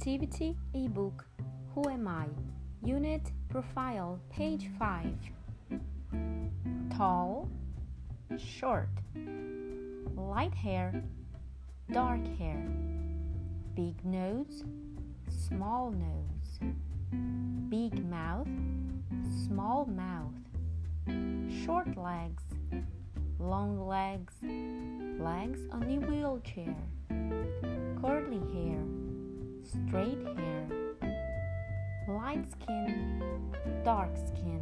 Activity ebook Who Am I? Unit Profile, page 5. Tall, short, light hair, dark hair, big nose, small nose, big mouth, small mouth, short legs, long legs, legs on a wheelchair, straight hair, light skin, dark skin.